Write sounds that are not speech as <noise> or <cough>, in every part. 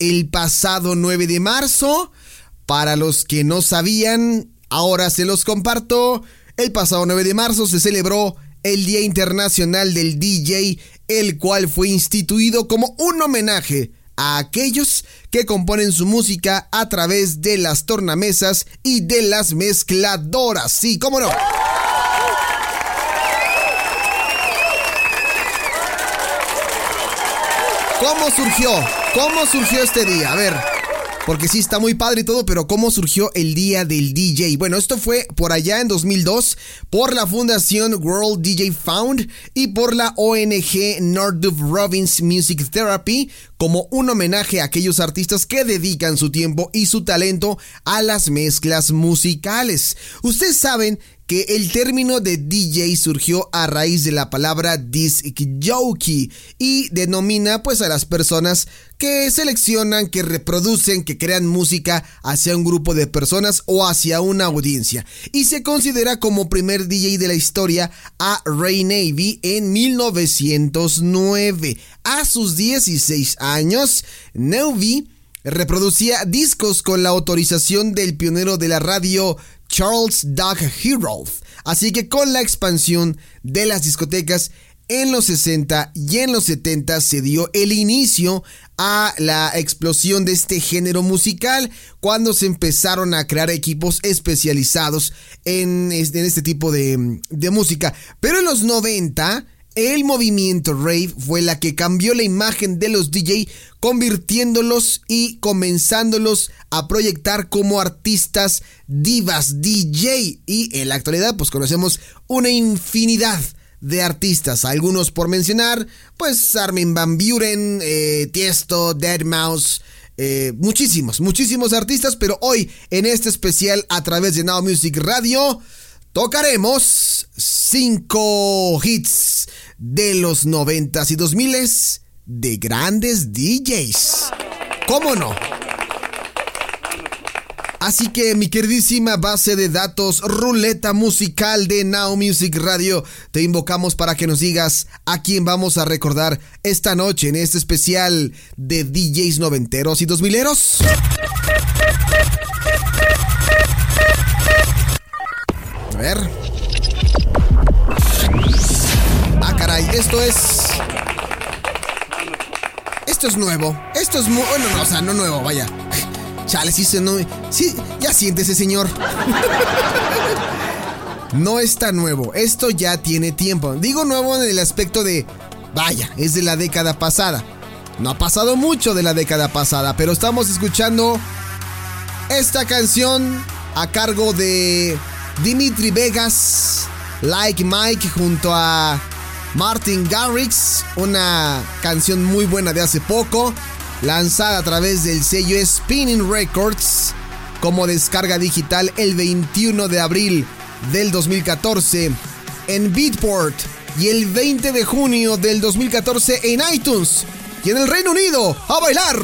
El pasado 9 de marzo, para los que no sabían, ahora se los comparto, el pasado 9 de marzo se celebró el Día Internacional del DJ, el cual fue instituido como un homenaje a aquellos que componen su música a través de las tornamesas y de las mezcladoras. Sí, cómo no. ¿Cómo surgió? ¿Cómo surgió este día? A ver, porque sí está muy padre y todo, pero ¿cómo surgió el día del DJ? Bueno, esto fue por allá en 2002 por la fundación World DJ Found y por la ONG Northup Robbins Music Therapy como un homenaje a aquellos artistas que dedican su tiempo y su talento a las mezclas musicales. Ustedes saben que el término de DJ surgió a raíz de la palabra disc jockey y denomina pues a las personas que seleccionan, que reproducen, que crean música hacia un grupo de personas o hacia una audiencia. Y se considera como primer DJ de la historia a Ray Navy en 1909. A sus 16 años, Navy reproducía discos con la autorización del pionero de la radio Charles Doug Herold. Así que con la expansión de las discotecas en los 60 y en los 70 se dio el inicio a la explosión de este género musical cuando se empezaron a crear equipos especializados en este, tipo de, de música. Pero en los 90 el movimiento rave fue la que cambió la imagen de los DJ, convirtiéndolos y comenzándolos a proyectar como artistas divas DJ. Y en la actualidad, pues conocemos una infinidad de artistas, algunos por mencionar, pues Armin Van Buren, eh, Tiesto, Dead Mouse. Eh, muchísimos, muchísimos artistas, pero hoy en este especial a través de Now Music Radio tocaremos 5 hits de los 90s y 2000s de grandes DJs. ¿Cómo no? Así que mi queridísima base de datos, ruleta musical de Now Music Radio, te invocamos para que nos digas a quién vamos a recordar esta noche en este especial de DJs noventeros y dos mileros. A ver. Esto es. Esto es nuevo. Esto es muy. Bueno, no, o sea, no nuevo, vaya. <laughs> Chale, sí se no. Sí, ya siéntese, señor. <laughs> No está nuevo. Esto ya tiene tiempo. Digo nuevo en el aspecto de. Vaya, es de la década pasada. No ha pasado mucho de la década pasada, pero estamos escuchando esta canción a cargo de Dimitri Vegas, Like Mike, junto a Martin Garrix, una canción muy buena de hace poco, lanzada a través del sello Spinning Records como descarga digital el 21 de abril del 2014 en Beatport y el 20 de junio del 2014 en iTunes y en el Reino Unido. ¡A bailar!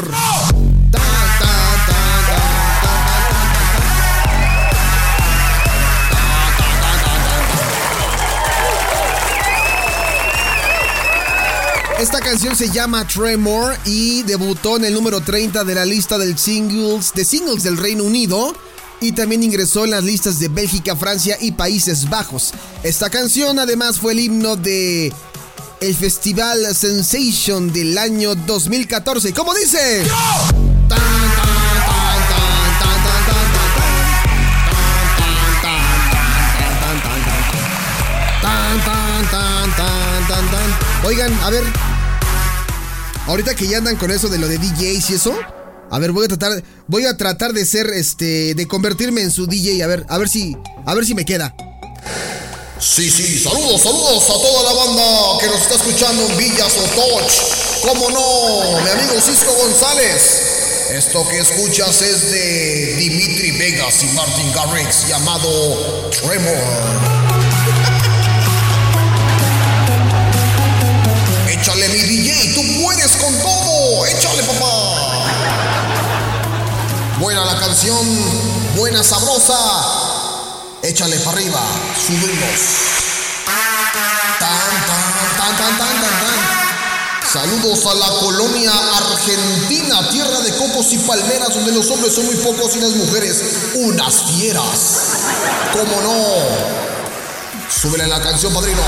Canción se llama Tremor y debutó en el número 30 de la lista del singles, de singles del Reino Unido y también ingresó en las listas de Bélgica, Francia y Países Bajos. Esta canción además fue el himno de el Festival Sensation del año 2014. ¿Cómo dice? Oigan, a ver, Ahorita que ya andan con eso de lo de DJs y eso. A ver, voy a tratar, voy a tratar de ser, este, de convertirme en su DJ. A ver, a ver si, a ver si me queda. Sí, sí, saludos, saludos a toda la banda que nos está escuchando en Villas o Touch. Cómo no, mi amigo Cisco González. Esto que escuchas es de Dimitri Vegas y Martin Garrix llamado Tremor. Buena la canción, buena sabrosa. Échale para arriba, subimos. Tan, tan, tan, tan, tan, tan. Saludos a la colonia argentina, tierra de cocos y palmeras, donde los hombres son muy pocos y las mujeres unas fieras. ¿Cómo no? Súbele la canción, padrino.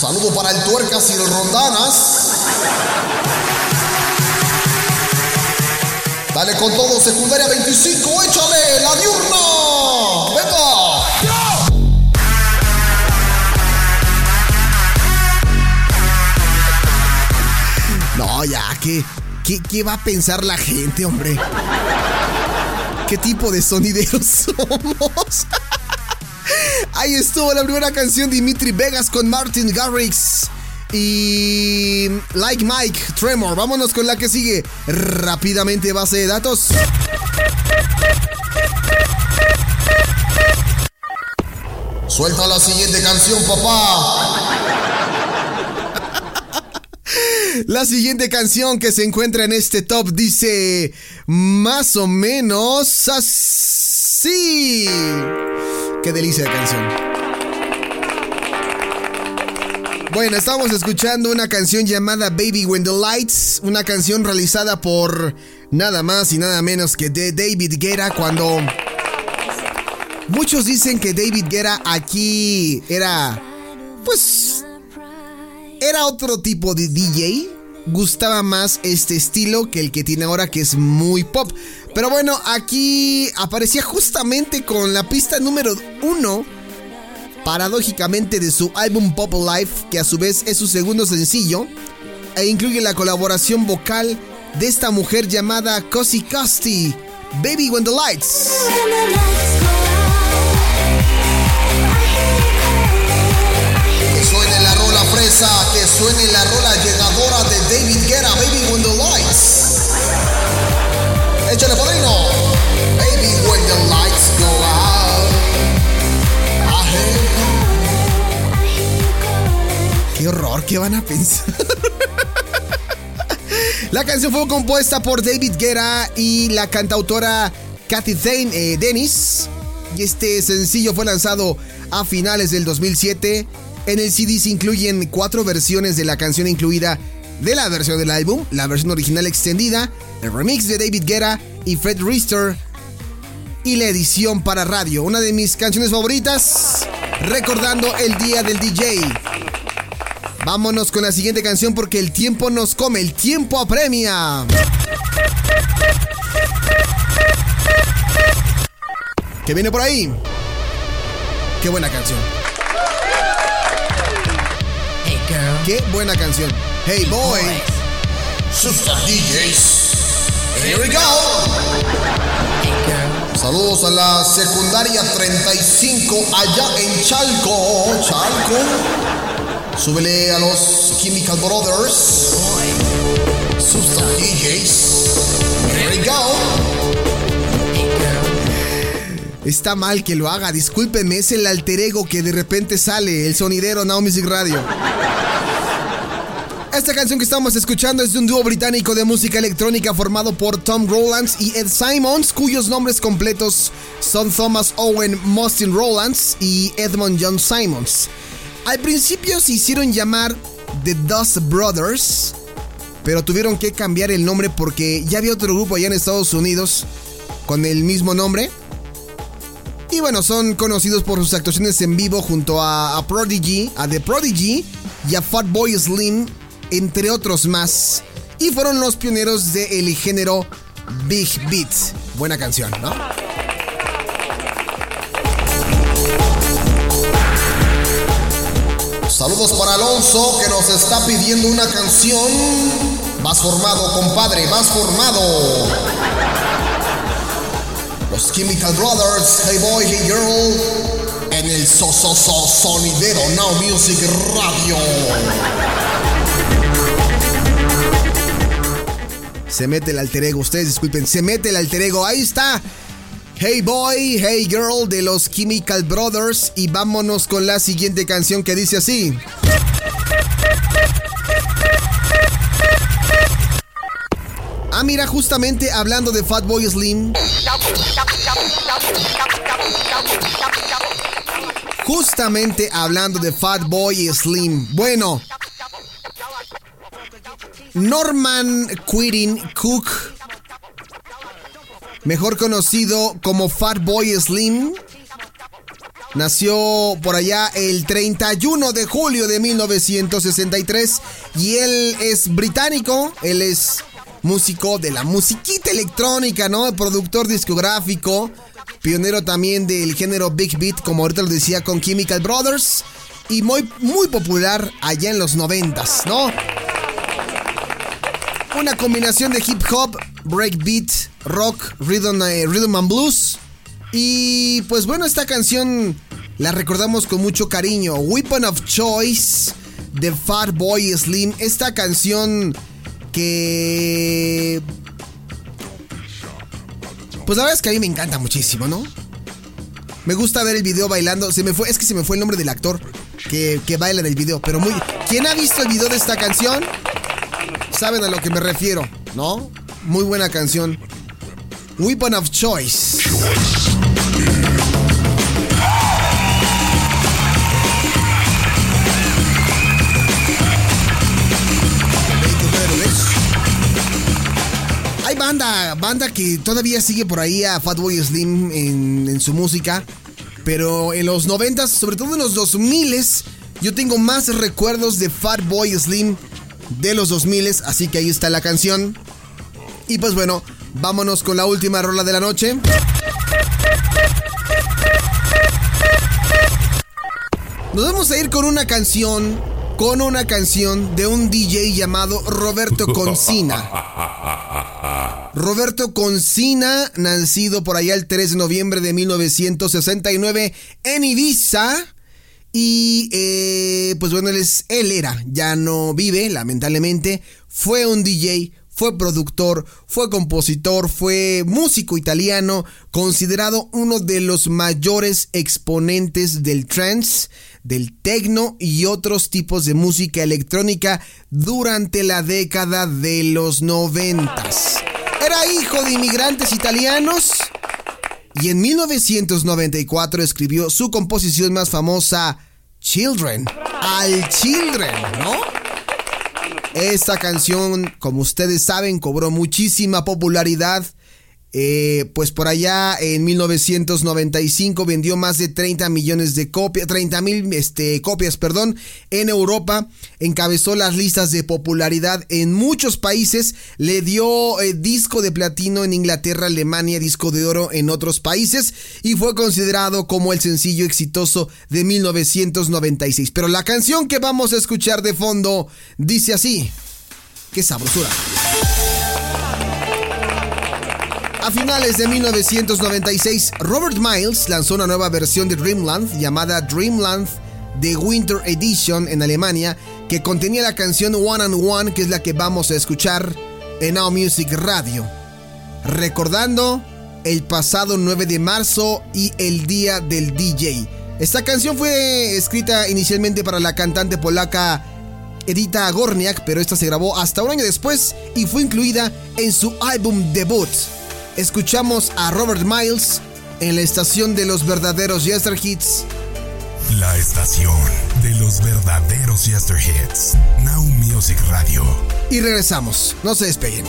Saludo para el Tuercas y el Rondanas. Dale con todo, secundaria 25, échale la diurna. Venga. No, ya, ¿qué, qué, qué va a pensar la gente, hombre? ¿Qué tipo de sonideros <laughs> somos? Ahí estuvo la primera canción Dimitri Vegas con Martin Garrix. Y Like Mike, Tremor. Vámonos con la que sigue. Rápidamente, base de datos. Suelta la siguiente canción, papá. La siguiente canción que se encuentra en este top dice más o menos así. Qué delicia de canción. Bueno, estamos escuchando una canción llamada Baby When the Lights, una canción realizada por nada más y nada menos que de David Guerra cuando muchos dicen que David Guerra aquí era pues era otro tipo de DJ. Gustaba más este estilo que el que tiene ahora, que es muy pop. Pero bueno, aquí aparecía justamente con la pista número uno, paradójicamente, de su álbum Pop Life, que a su vez es su segundo sencillo, e incluye la colaboración vocal de esta mujer llamada Cosi Costi, Baby When the Lights. Que suene la rola fresa, que suene la rola llegadora de David Guerra, Baby When the Lights. Échale padrino. ¡Qué horror! ¿Qué van a pensar? la canción fue compuesta por David Guerra y la cantautora Kathy Zane, eh, Dennis. Y este sencillo fue lanzado a finales del 2007. En el CD se incluyen cuatro versiones de la canción incluida de la versión del álbum, la versión original extendida, el remix de David Guerra y Fred Rister y la edición para radio. Una de mis canciones favoritas, recordando el día del DJ. Vámonos con la siguiente canción porque el tiempo nos come, el tiempo apremia. ¿Qué viene por ahí? Qué buena canción. Hey girl. Qué buena canción. Hey boy. Super DJs. Here we go. Hey girl. Saludos a la secundaria 35 allá en Chalco. Chalco. Súbele a los Chemical Brothers. Super DJs. Here we go. Está mal que lo haga, discúlpenme, es el alter ego que de repente sale, el sonidero Now Music Radio. Esta canción que estamos escuchando es de un dúo británico de música electrónica formado por Tom Rowlands y Ed Simons, cuyos nombres completos son Thomas Owen Mostin Rowlands y Edmond John Simons. Al principio se hicieron llamar The Dust Brothers, pero tuvieron que cambiar el nombre porque ya había otro grupo allá en Estados Unidos con el mismo nombre. Y bueno, son conocidos por sus actuaciones en vivo junto a, Prodigy, a The Prodigy y a Fatboy Slim, entre otros más. Y fueron los pioneros del género Big Beat. Buena canción, ¿no? Saludos para Alonso que nos está pidiendo una canción. Más formado, compadre, más formado. Los Chemical Brothers, Hey Boy, Hey Girl. En el so, so, so sonidero Now Music Radio. Se mete el alter ego, ustedes disculpen, se mete el alter ego. Ahí está. Hey Boy, Hey Girl de los Chemical Brothers. Y vámonos con la siguiente canción que dice así. Ah, mira, justamente hablando de Fatboy Slim. Justamente hablando de Fatboy Slim. Bueno. Norman Quitting Cook, mejor conocido como Fatboy Slim, nació por allá el 31 de julio de 1963 y él es británico, él es músico de la musiquita electrónica, ¿no? Productor discográfico, pionero también del género Big Beat, como ahorita lo decía con Chemical Brothers, y muy, muy popular allá en los noventas, ¿no? Una combinación de hip hop, breakbeat, rock, rhythm, eh, rhythm and blues. Y pues bueno, esta canción la recordamos con mucho cariño. Weapon of Choice de Fatboy Slim. Esta canción que... Pues la verdad es que a mí me encanta muchísimo, ¿no? Me gusta ver el video bailando. Es que se me fue el nombre del actor que, que baila en el video. Pero muy. ¿Quién ha visto el video de esta canción? Saben a lo que me refiero, ¿no? Muy buena canción. Weapon of Choice. Hay banda, banda que todavía sigue por ahí a Fatboy Slim en, en su música. Pero en los 90, sobre todo en los 2000, yo tengo más recuerdos de Fatboy Slim de los 2000, así que ahí está la canción. Y pues bueno, vámonos con la última rola de la noche. Nos vamos a ir con una canción, con una canción de un DJ llamado Roberto <laughs> Concina. Roberto Concina, nacido por allá el 3 de noviembre de 1969 en Ibiza. Y eh, pues bueno, él, es, él era, ya no vive, lamentablemente. Fue un DJ, fue productor, fue compositor, fue músico italiano, considerado uno de los mayores exponentes del trance, del techno y otros tipos de música electrónica durante la década de los noventas. Era hijo de inmigrantes italianos y en 1994 escribió su composición más famosa, Children. Al Children, ¿no? Esta canción, como ustedes saben, cobró muchísima popularidad. Eh, pues por allá en 1995 vendió más de 30 millones de copias, 30 mil este, copias, perdón, en Europa. Encabezó las listas de popularidad en muchos países. Le dio eh, disco de platino en Inglaterra, Alemania, disco de oro en otros países. Y fue considerado como el sencillo exitoso de 1996. Pero la canción que vamos a escuchar de fondo dice así. ¡Qué sabrosura! A finales de 1996, Robert Miles lanzó una nueva versión de Dreamland llamada Dreamland The Winter Edition en Alemania, que contenía la canción One and One, que es la que vamos a escuchar en Now Music Radio. Recordando el pasado 9 de marzo y el día del DJ. Esta canción fue escrita inicialmente para la cantante polaca Edita Gorniak, pero esta se grabó hasta un año después y fue incluida en su álbum debut. Escuchamos a Robert Miles en la estación de los verdaderos Yester Hits. La estación de los verdaderos Yester Hits. Now Music Radio. Y regresamos, no se despeguen.